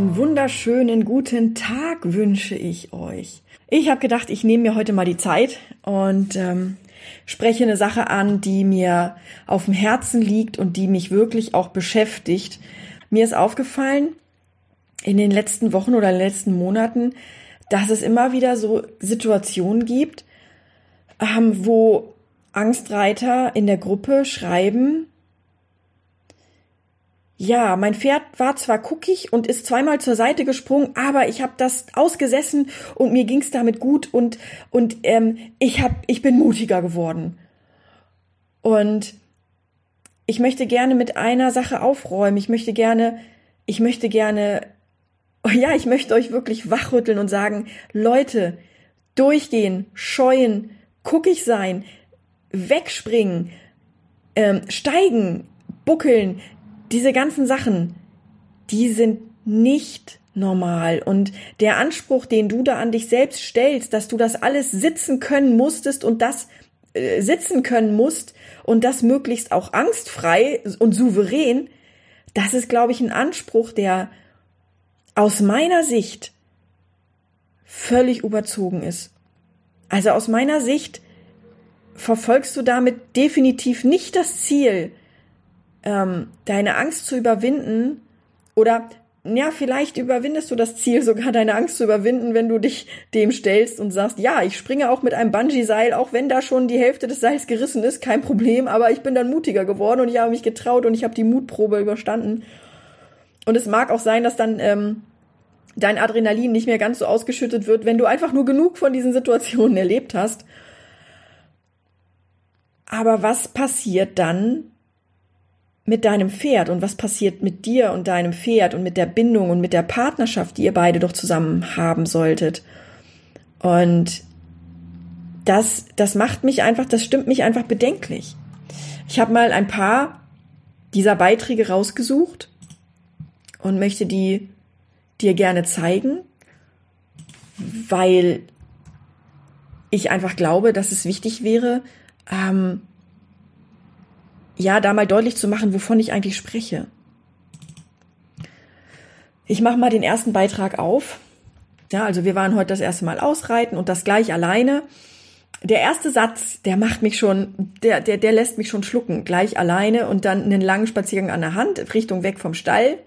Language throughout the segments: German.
Einen wunderschönen guten Tag wünsche ich euch. Ich habe gedacht, ich nehme mir heute mal die Zeit und ähm, spreche eine Sache an, die mir auf dem Herzen liegt und die mich wirklich auch beschäftigt. Mir ist aufgefallen in den letzten Wochen oder letzten Monaten, dass es immer wieder so Situationen gibt, ähm, wo Angstreiter in der Gruppe schreiben, ja, mein Pferd war zwar guckig und ist zweimal zur Seite gesprungen, aber ich habe das ausgesessen und mir ging's damit gut und und ähm, ich hab, ich bin mutiger geworden. Und ich möchte gerne mit einer Sache aufräumen. Ich möchte gerne, ich möchte gerne, ja, ich möchte euch wirklich wachrütteln und sagen, Leute, durchgehen, scheuen, guckig sein, wegspringen, ähm, steigen, buckeln, diese ganzen Sachen, die sind nicht normal. Und der Anspruch, den du da an dich selbst stellst, dass du das alles sitzen können musstest und das äh, sitzen können musst und das möglichst auch angstfrei und souverän, das ist, glaube ich, ein Anspruch, der aus meiner Sicht völlig überzogen ist. Also aus meiner Sicht verfolgst du damit definitiv nicht das Ziel, ähm, deine Angst zu überwinden oder ja, vielleicht überwindest du das Ziel sogar, deine Angst zu überwinden, wenn du dich dem stellst und sagst, ja, ich springe auch mit einem Bungee-Seil, auch wenn da schon die Hälfte des Seils gerissen ist, kein Problem, aber ich bin dann mutiger geworden und ich habe mich getraut und ich habe die Mutprobe überstanden. Und es mag auch sein, dass dann ähm, dein Adrenalin nicht mehr ganz so ausgeschüttet wird, wenn du einfach nur genug von diesen Situationen erlebt hast. Aber was passiert dann, mit deinem Pferd und was passiert mit dir und deinem Pferd und mit der Bindung und mit der Partnerschaft, die ihr beide doch zusammen haben solltet. Und das, das macht mich einfach, das stimmt mich einfach bedenklich. Ich habe mal ein paar dieser Beiträge rausgesucht und möchte die dir gerne zeigen, weil ich einfach glaube, dass es wichtig wäre, ähm, ja, da mal deutlich zu machen, wovon ich eigentlich spreche. Ich mache mal den ersten Beitrag auf. Ja, also wir waren heute das erste Mal ausreiten und das gleich alleine. Der erste Satz, der macht mich schon, der, der, der lässt mich schon schlucken, gleich alleine und dann einen langen Spaziergang an der Hand, Richtung weg vom Stall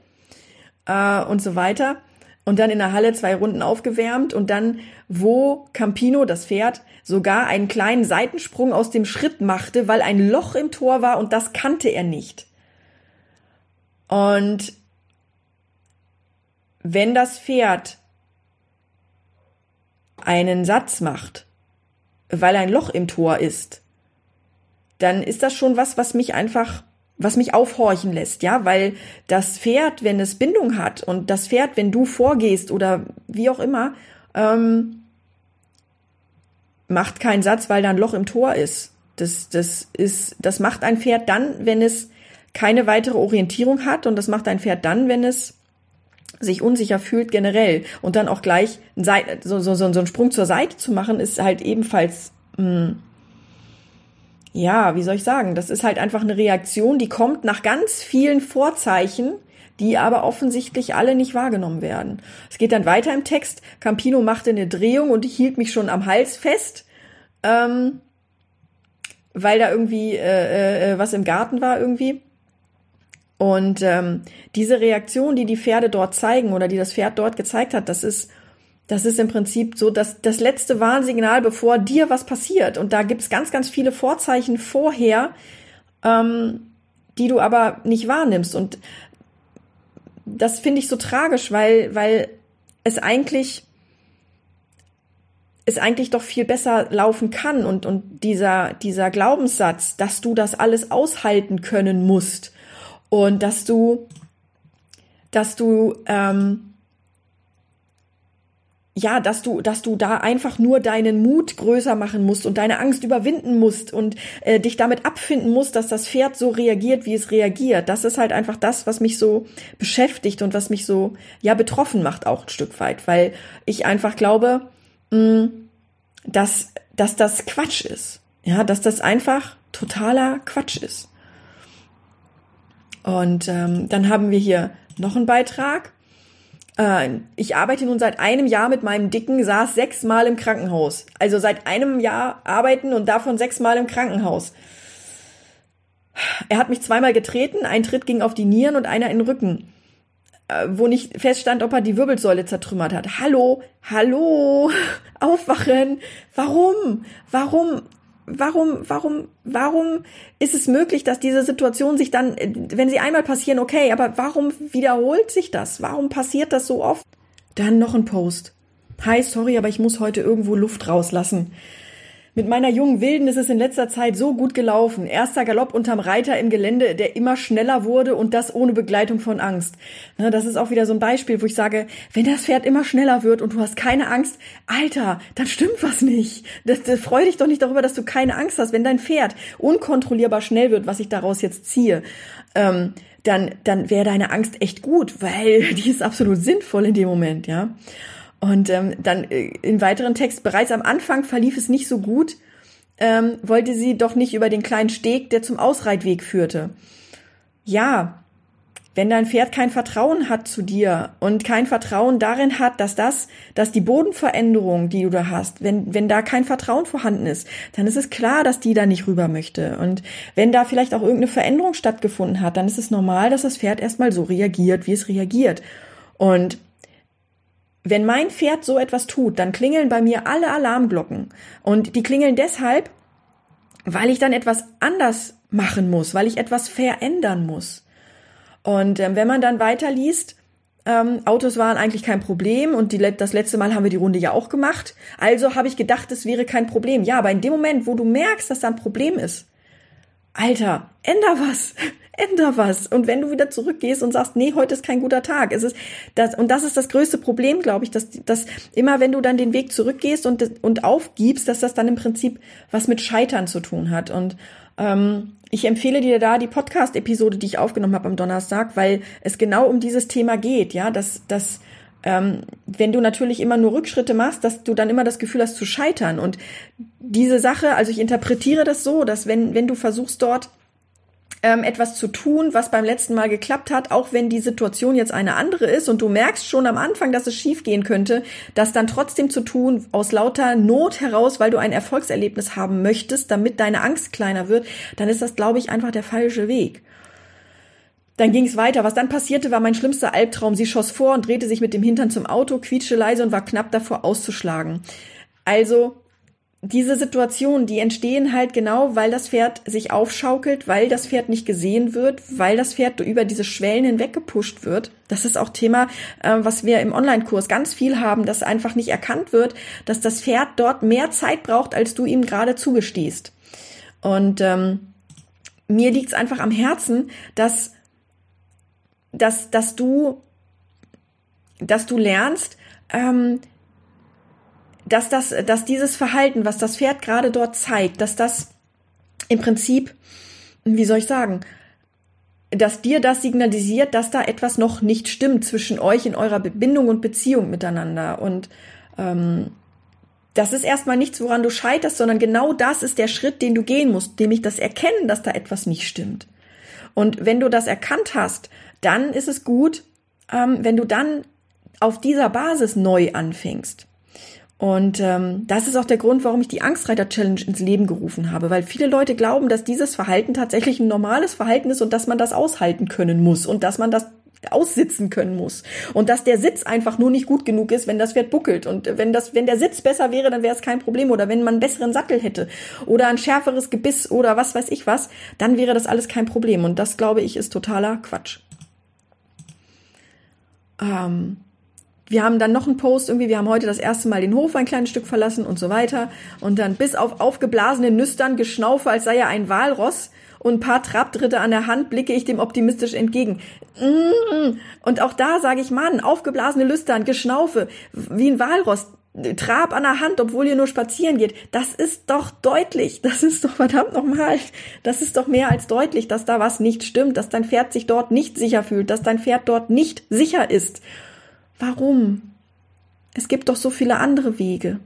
äh, und so weiter und dann in der Halle zwei Runden aufgewärmt und dann, wo Campino, das Pferd, sogar einen kleinen Seitensprung aus dem Schritt machte, weil ein Loch im Tor war und das kannte er nicht. Und wenn das Pferd einen Satz macht, weil ein Loch im Tor ist, dann ist das schon was, was mich einfach was mich aufhorchen lässt, ja, weil das Pferd, wenn es Bindung hat und das Pferd, wenn du vorgehst oder wie auch immer, ähm, macht keinen Satz, weil da ein Loch im Tor ist. Das, das ist, das macht ein Pferd dann, wenn es keine weitere Orientierung hat und das macht ein Pferd dann, wenn es sich unsicher fühlt generell und dann auch gleich so, so, so, so einen Sprung zur Seite zu machen, ist halt ebenfalls mh, hm, ja, wie soll ich sagen, das ist halt einfach eine Reaktion, die kommt nach ganz vielen Vorzeichen, die aber offensichtlich alle nicht wahrgenommen werden. Es geht dann weiter im Text. Campino machte eine Drehung und ich hielt mich schon am Hals fest, ähm, weil da irgendwie äh, äh, was im Garten war irgendwie. Und ähm, diese Reaktion, die die Pferde dort zeigen oder die das Pferd dort gezeigt hat, das ist das ist im Prinzip so das, das letzte Warnsignal, bevor dir was passiert. Und da gibt's ganz, ganz viele Vorzeichen vorher, ähm, die du aber nicht wahrnimmst. Und das finde ich so tragisch, weil, weil es eigentlich es eigentlich doch viel besser laufen kann und, und dieser, dieser Glaubenssatz, dass du das alles aushalten können musst und dass du, dass du ähm, ja, dass du, dass du da einfach nur deinen Mut größer machen musst und deine Angst überwinden musst und äh, dich damit abfinden musst, dass das Pferd so reagiert, wie es reagiert. Das ist halt einfach das, was mich so beschäftigt und was mich so ja betroffen macht auch ein Stück weit, weil ich einfach glaube, mh, dass dass das Quatsch ist, ja, dass das einfach totaler Quatsch ist. Und ähm, dann haben wir hier noch einen Beitrag ich arbeite nun seit einem Jahr mit meinem Dicken, saß sechsmal im Krankenhaus. Also seit einem Jahr arbeiten und davon sechsmal im Krankenhaus. Er hat mich zweimal getreten, ein Tritt ging auf die Nieren und einer in den Rücken, äh, wo nicht feststand, ob er die Wirbelsäule zertrümmert hat. Hallo, hallo, aufwachen. Warum? Warum? Warum, warum, warum ist es möglich, dass diese Situation sich dann, wenn sie einmal passieren, okay, aber warum wiederholt sich das? Warum passiert das so oft? Dann noch ein Post. Hi, sorry, aber ich muss heute irgendwo Luft rauslassen. Mit meiner jungen Wilden ist es in letzter Zeit so gut gelaufen. Erster Galopp unterm Reiter im Gelände, der immer schneller wurde und das ohne Begleitung von Angst. Das ist auch wieder so ein Beispiel, wo ich sage, wenn das Pferd immer schneller wird und du hast keine Angst, Alter, dann stimmt was nicht. Das, das freu dich doch nicht darüber, dass du keine Angst hast. Wenn dein Pferd unkontrollierbar schnell wird, was ich daraus jetzt ziehe, ähm, dann, dann wäre deine Angst echt gut, weil die ist absolut sinnvoll in dem Moment, ja. Und ähm, dann äh, im weiteren Text, bereits am Anfang verlief es nicht so gut, ähm, wollte sie doch nicht über den kleinen Steg, der zum Ausreitweg führte. Ja, wenn dein Pferd kein Vertrauen hat zu dir und kein Vertrauen darin hat, dass das, dass die Bodenveränderung, die du da hast, wenn, wenn da kein Vertrauen vorhanden ist, dann ist es klar, dass die da nicht rüber möchte. Und wenn da vielleicht auch irgendeine Veränderung stattgefunden hat, dann ist es normal, dass das Pferd erstmal so reagiert, wie es reagiert. Und wenn mein Pferd so etwas tut, dann klingeln bei mir alle Alarmglocken. Und die klingeln deshalb, weil ich dann etwas anders machen muss, weil ich etwas verändern muss. Und ähm, wenn man dann weiterliest, ähm, Autos waren eigentlich kein Problem und die, das letzte Mal haben wir die Runde ja auch gemacht. Also habe ich gedacht, es wäre kein Problem. Ja, aber in dem Moment, wo du merkst, dass da ein Problem ist, Alter, änder was änder was. Und wenn du wieder zurückgehst und sagst, nee, heute ist kein guter Tag, es ist das, und das ist das größte Problem, glaube ich, dass, dass immer wenn du dann den Weg zurückgehst und, und aufgibst, dass das dann im Prinzip was mit Scheitern zu tun hat. Und ähm, ich empfehle dir da die Podcast-Episode, die ich aufgenommen habe am Donnerstag, weil es genau um dieses Thema geht, ja, dass, dass ähm, wenn du natürlich immer nur Rückschritte machst, dass du dann immer das Gefühl hast zu scheitern. Und diese Sache, also ich interpretiere das so, dass wenn, wenn du versuchst dort ähm, etwas zu tun, was beim letzten Mal geklappt hat, auch wenn die Situation jetzt eine andere ist und du merkst schon am Anfang, dass es schief gehen könnte, das dann trotzdem zu tun aus lauter Not heraus, weil du ein Erfolgserlebnis haben möchtest, damit deine Angst kleiner wird, dann ist das, glaube ich, einfach der falsche Weg. Dann ging es weiter. Was dann passierte, war mein schlimmster Albtraum. Sie schoss vor und drehte sich mit dem Hintern zum Auto, quietschte leise und war knapp davor auszuschlagen. Also diese Situationen, die entstehen halt genau, weil das Pferd sich aufschaukelt, weil das Pferd nicht gesehen wird, weil das Pferd über diese Schwellen hinweg gepusht wird. Das ist auch Thema, äh, was wir im Online-Kurs ganz viel haben, dass einfach nicht erkannt wird, dass das Pferd dort mehr Zeit braucht, als du ihm gerade zugestehst. Und ähm, mir liegt es einfach am Herzen, dass, dass, dass du, dass du lernst, ähm, dass das, dass dieses Verhalten, was das Pferd gerade dort zeigt, dass das im Prinzip, wie soll ich sagen, dass dir das signalisiert, dass da etwas noch nicht stimmt zwischen euch in eurer Bindung und Beziehung miteinander. Und ähm, das ist erstmal nichts, woran du scheiterst, sondern genau das ist der Schritt, den du gehen musst, nämlich das Erkennen, dass da etwas nicht stimmt. Und wenn du das erkannt hast, dann ist es gut, ähm, wenn du dann auf dieser Basis neu anfängst. Und ähm, das ist auch der Grund, warum ich die Angstreiter-Challenge ins Leben gerufen habe, weil viele Leute glauben, dass dieses Verhalten tatsächlich ein normales Verhalten ist und dass man das aushalten können muss und dass man das aussitzen können muss und dass der Sitz einfach nur nicht gut genug ist, wenn das Pferd buckelt und wenn das wenn der Sitz besser wäre, dann wäre es kein Problem oder wenn man einen besseren Sattel hätte oder ein schärferes Gebiss oder was weiß ich was, dann wäre das alles kein Problem und das glaube ich ist totaler Quatsch. Ähm, wir haben dann noch einen Post irgendwie, wir haben heute das erste Mal den Hof ein kleines Stück verlassen und so weiter. Und dann bis auf aufgeblasene Nüstern, Geschnaufe, als sei er ein Walross und ein paar Trabtritte an der Hand blicke ich dem optimistisch entgegen. Und auch da sage ich, Mann, aufgeblasene Lüstern, Geschnaufe, wie ein Walrost, Trab an der Hand, obwohl ihr nur spazieren geht. Das ist doch deutlich. Das ist doch verdammt nochmal. Das ist doch mehr als deutlich, dass da was nicht stimmt, dass dein Pferd sich dort nicht sicher fühlt, dass dein Pferd dort nicht sicher ist. Warum? Es gibt doch so viele andere Wege.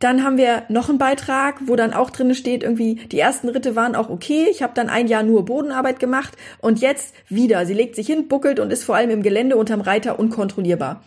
Dann haben wir noch einen Beitrag, wo dann auch drin steht, irgendwie, die ersten Ritte waren auch okay. Ich habe dann ein Jahr nur Bodenarbeit gemacht und jetzt wieder. Sie legt sich hin, buckelt und ist vor allem im Gelände unterm Reiter unkontrollierbar.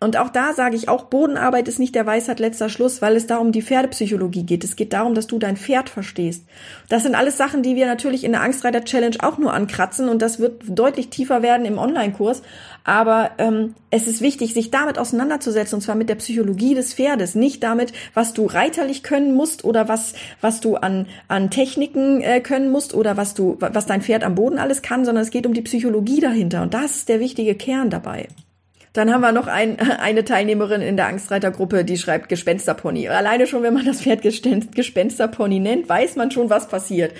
Und auch da sage ich auch, Bodenarbeit ist nicht der Weisheit letzter Schluss, weil es da um die Pferdepsychologie geht. Es geht darum, dass du dein Pferd verstehst. Das sind alles Sachen, die wir natürlich in der Angstreiter Challenge auch nur ankratzen und das wird deutlich tiefer werden im Online-Kurs. Aber ähm, es ist wichtig, sich damit auseinanderzusetzen und zwar mit der Psychologie des Pferdes, nicht damit, was du reiterlich können musst oder was was du an an Techniken äh, können musst oder was du was dein Pferd am Boden alles kann, sondern es geht um die Psychologie dahinter und das ist der wichtige Kern dabei. Dann haben wir noch ein, eine Teilnehmerin in der Angstreitergruppe, die schreibt Gespensterpony. Alleine schon, wenn man das Pferd Gespensterpony nennt, weiß man schon, was passiert.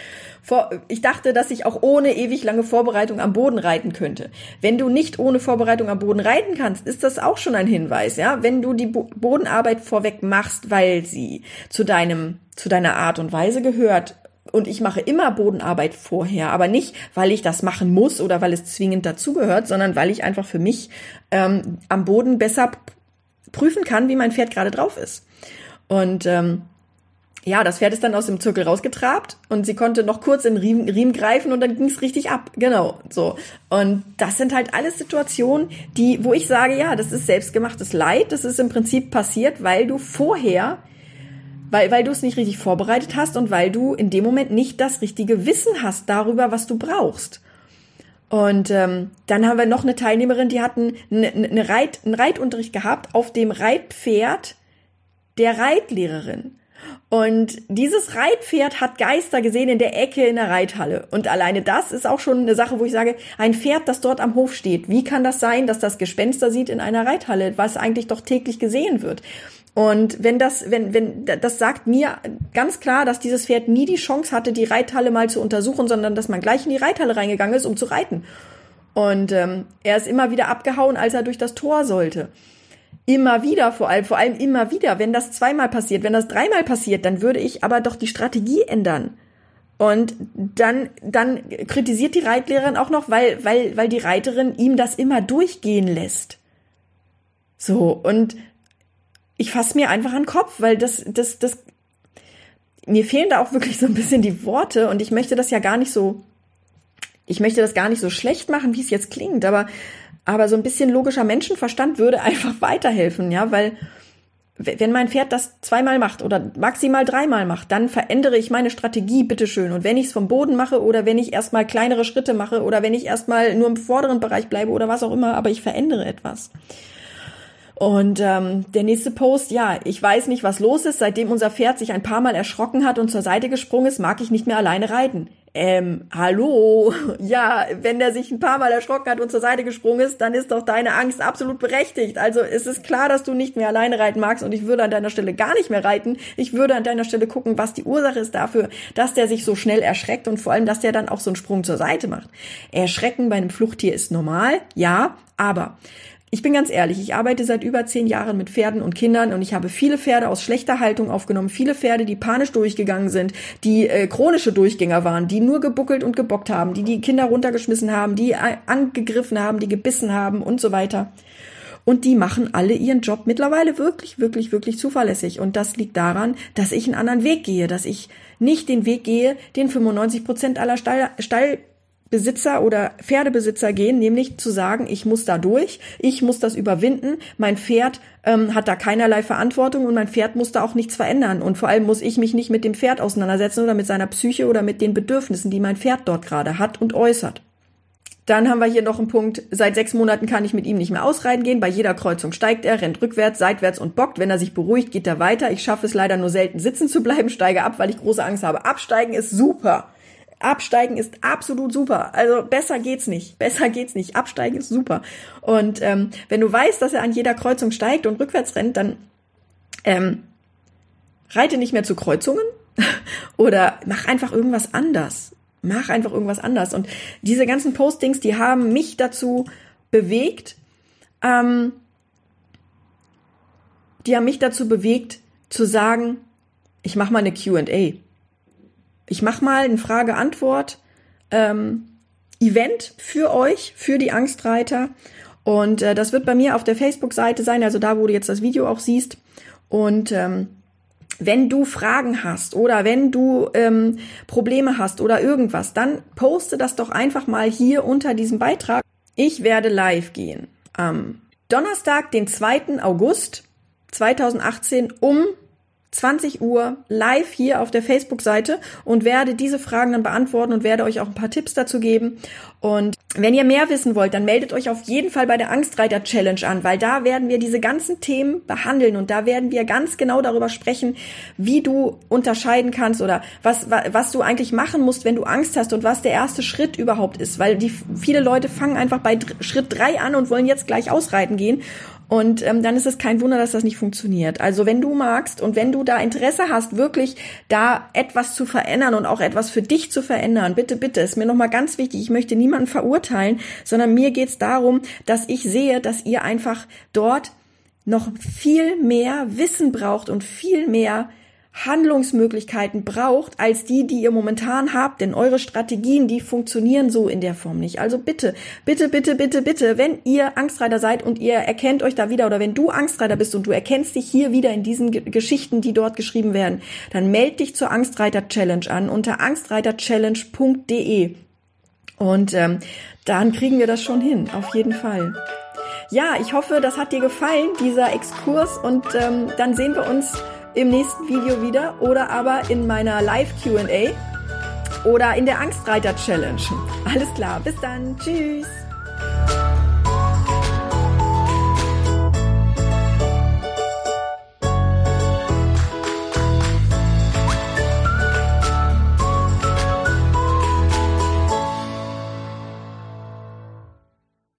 Ich dachte, dass ich auch ohne ewig lange Vorbereitung am Boden reiten könnte. Wenn du nicht ohne Vorbereitung am Boden reiten kannst, ist das auch schon ein Hinweis, ja? Wenn du die Bo Bodenarbeit vorweg machst, weil sie zu deinem, zu deiner Art und Weise gehört, und ich mache immer Bodenarbeit vorher, aber nicht, weil ich das machen muss oder weil es zwingend dazugehört, sondern weil ich einfach für mich ähm, am Boden besser prüfen kann, wie mein Pferd gerade drauf ist. Und ähm, ja, das Pferd ist dann aus dem Zirkel rausgetrabt und sie konnte noch kurz in Riemen, Riemen greifen und dann ging es richtig ab. Genau, so. Und das sind halt alles Situationen, die, wo ich sage, ja, das ist selbstgemachtes Leid. Das ist im Prinzip passiert, weil du vorher weil, weil du es nicht richtig vorbereitet hast und weil du in dem Moment nicht das richtige Wissen hast darüber, was du brauchst. Und ähm, dann haben wir noch eine Teilnehmerin, die hatten eine, eine Reit, einen Reitunterricht gehabt auf dem Reitpferd der Reitlehrerin. Und dieses Reitpferd hat Geister gesehen in der Ecke in der Reithalle. Und alleine das ist auch schon eine Sache, wo ich sage, ein Pferd, das dort am Hof steht, wie kann das sein, dass das Gespenster sieht in einer Reithalle, was eigentlich doch täglich gesehen wird? Und wenn das, wenn, wenn, das sagt mir ganz klar, dass dieses Pferd nie die Chance hatte, die Reithalle mal zu untersuchen, sondern dass man gleich in die Reithalle reingegangen ist, um zu reiten. Und ähm, er ist immer wieder abgehauen, als er durch das Tor sollte. Immer wieder, vor allem, vor allem immer wieder. Wenn das zweimal passiert, wenn das dreimal passiert, dann würde ich aber doch die Strategie ändern. Und dann, dann kritisiert die Reitlehrerin auch noch, weil, weil, weil die Reiterin ihm das immer durchgehen lässt. So, und ich fasse mir einfach an den Kopf, weil das, das, das, mir fehlen da auch wirklich so ein bisschen die Worte und ich möchte das ja gar nicht so, ich möchte das gar nicht so schlecht machen, wie es jetzt klingt, aber, aber so ein bisschen logischer Menschenverstand würde einfach weiterhelfen, ja, weil, wenn mein Pferd das zweimal macht oder maximal dreimal macht, dann verändere ich meine Strategie, bitteschön. Und wenn ich es vom Boden mache oder wenn ich erstmal kleinere Schritte mache oder wenn ich erstmal nur im vorderen Bereich bleibe oder was auch immer, aber ich verändere etwas. Und ähm, der nächste Post, ja, ich weiß nicht, was los ist. Seitdem unser Pferd sich ein paar Mal erschrocken hat und zur Seite gesprungen ist, mag ich nicht mehr alleine reiten. Ähm, hallo? Ja, wenn der sich ein paar Mal erschrocken hat und zur Seite gesprungen ist, dann ist doch deine Angst absolut berechtigt. Also es ist klar, dass du nicht mehr alleine reiten magst und ich würde an deiner Stelle gar nicht mehr reiten. Ich würde an deiner Stelle gucken, was die Ursache ist dafür, dass der sich so schnell erschreckt und vor allem, dass der dann auch so einen Sprung zur Seite macht. Erschrecken bei einem Fluchttier ist normal, ja, aber ich bin ganz ehrlich, ich arbeite seit über zehn Jahren mit Pferden und Kindern und ich habe viele Pferde aus schlechter Haltung aufgenommen, viele Pferde, die panisch durchgegangen sind, die äh, chronische Durchgänger waren, die nur gebuckelt und gebockt haben, die die Kinder runtergeschmissen haben, die angegriffen haben, die gebissen haben und so weiter. Und die machen alle ihren Job mittlerweile wirklich, wirklich, wirklich zuverlässig. Und das liegt daran, dass ich einen anderen Weg gehe, dass ich nicht den Weg gehe, den 95 Prozent aller Stall, Stall Besitzer oder Pferdebesitzer gehen, nämlich zu sagen, ich muss da durch, ich muss das überwinden, mein Pferd ähm, hat da keinerlei Verantwortung und mein Pferd muss da auch nichts verändern und vor allem muss ich mich nicht mit dem Pferd auseinandersetzen oder mit seiner Psyche oder mit den Bedürfnissen, die mein Pferd dort gerade hat und äußert. Dann haben wir hier noch einen Punkt. Seit sechs Monaten kann ich mit ihm nicht mehr ausreiten gehen. Bei jeder Kreuzung steigt er, rennt rückwärts, seitwärts und bockt. Wenn er sich beruhigt, geht er weiter. Ich schaffe es leider nur selten sitzen zu bleiben, steige ab, weil ich große Angst habe. Absteigen ist super. Absteigen ist absolut super. Also besser geht's nicht. Besser geht's nicht. Absteigen ist super. Und ähm, wenn du weißt, dass er an jeder Kreuzung steigt und rückwärts rennt, dann ähm, reite nicht mehr zu Kreuzungen oder mach einfach irgendwas anders. Mach einfach irgendwas anders. Und diese ganzen Postings, die haben mich dazu bewegt, ähm, die haben mich dazu bewegt, zu sagen, ich mache mal eine QA. Ich mache mal ein Frage-Antwort ähm, Event für euch, für die Angstreiter. Und äh, das wird bei mir auf der Facebook-Seite sein, also da, wo du jetzt das Video auch siehst. Und ähm, wenn du Fragen hast oder wenn du ähm, Probleme hast oder irgendwas, dann poste das doch einfach mal hier unter diesem Beitrag. Ich werde live gehen am Donnerstag, den 2. August 2018 um 20 Uhr live hier auf der Facebook-Seite und werde diese Fragen dann beantworten und werde euch auch ein paar Tipps dazu geben. Und wenn ihr mehr wissen wollt, dann meldet euch auf jeden Fall bei der Angstreiter Challenge an, weil da werden wir diese ganzen Themen behandeln und da werden wir ganz genau darüber sprechen, wie du unterscheiden kannst oder was, was du eigentlich machen musst, wenn du Angst hast und was der erste Schritt überhaupt ist, weil die viele Leute fangen einfach bei Schritt drei an und wollen jetzt gleich ausreiten gehen und ähm, dann ist es kein Wunder, dass das nicht funktioniert. Also wenn du magst und wenn du da Interesse hast, wirklich da etwas zu verändern und auch etwas für dich zu verändern, bitte, bitte, ist mir nochmal ganz wichtig, ich möchte niemanden verurteilen, sondern mir geht's darum, dass ich sehe, dass ihr einfach dort noch viel mehr Wissen braucht und viel mehr Handlungsmöglichkeiten braucht als die, die ihr momentan habt. Denn eure Strategien, die funktionieren so in der Form nicht. Also bitte, bitte, bitte, bitte, bitte, wenn ihr Angstreiter seid und ihr erkennt euch da wieder oder wenn du Angstreiter bist und du erkennst dich hier wieder in diesen G Geschichten, die dort geschrieben werden, dann meld dich zur Angstreiter Challenge an unter angstreiterchallenge.de. Und ähm, dann kriegen wir das schon hin, auf jeden Fall. Ja, ich hoffe, das hat dir gefallen, dieser Exkurs. Und ähm, dann sehen wir uns im nächsten Video wieder oder aber in meiner Live QA oder in der Angstreiter Challenge. Alles klar, bis dann. Tschüss.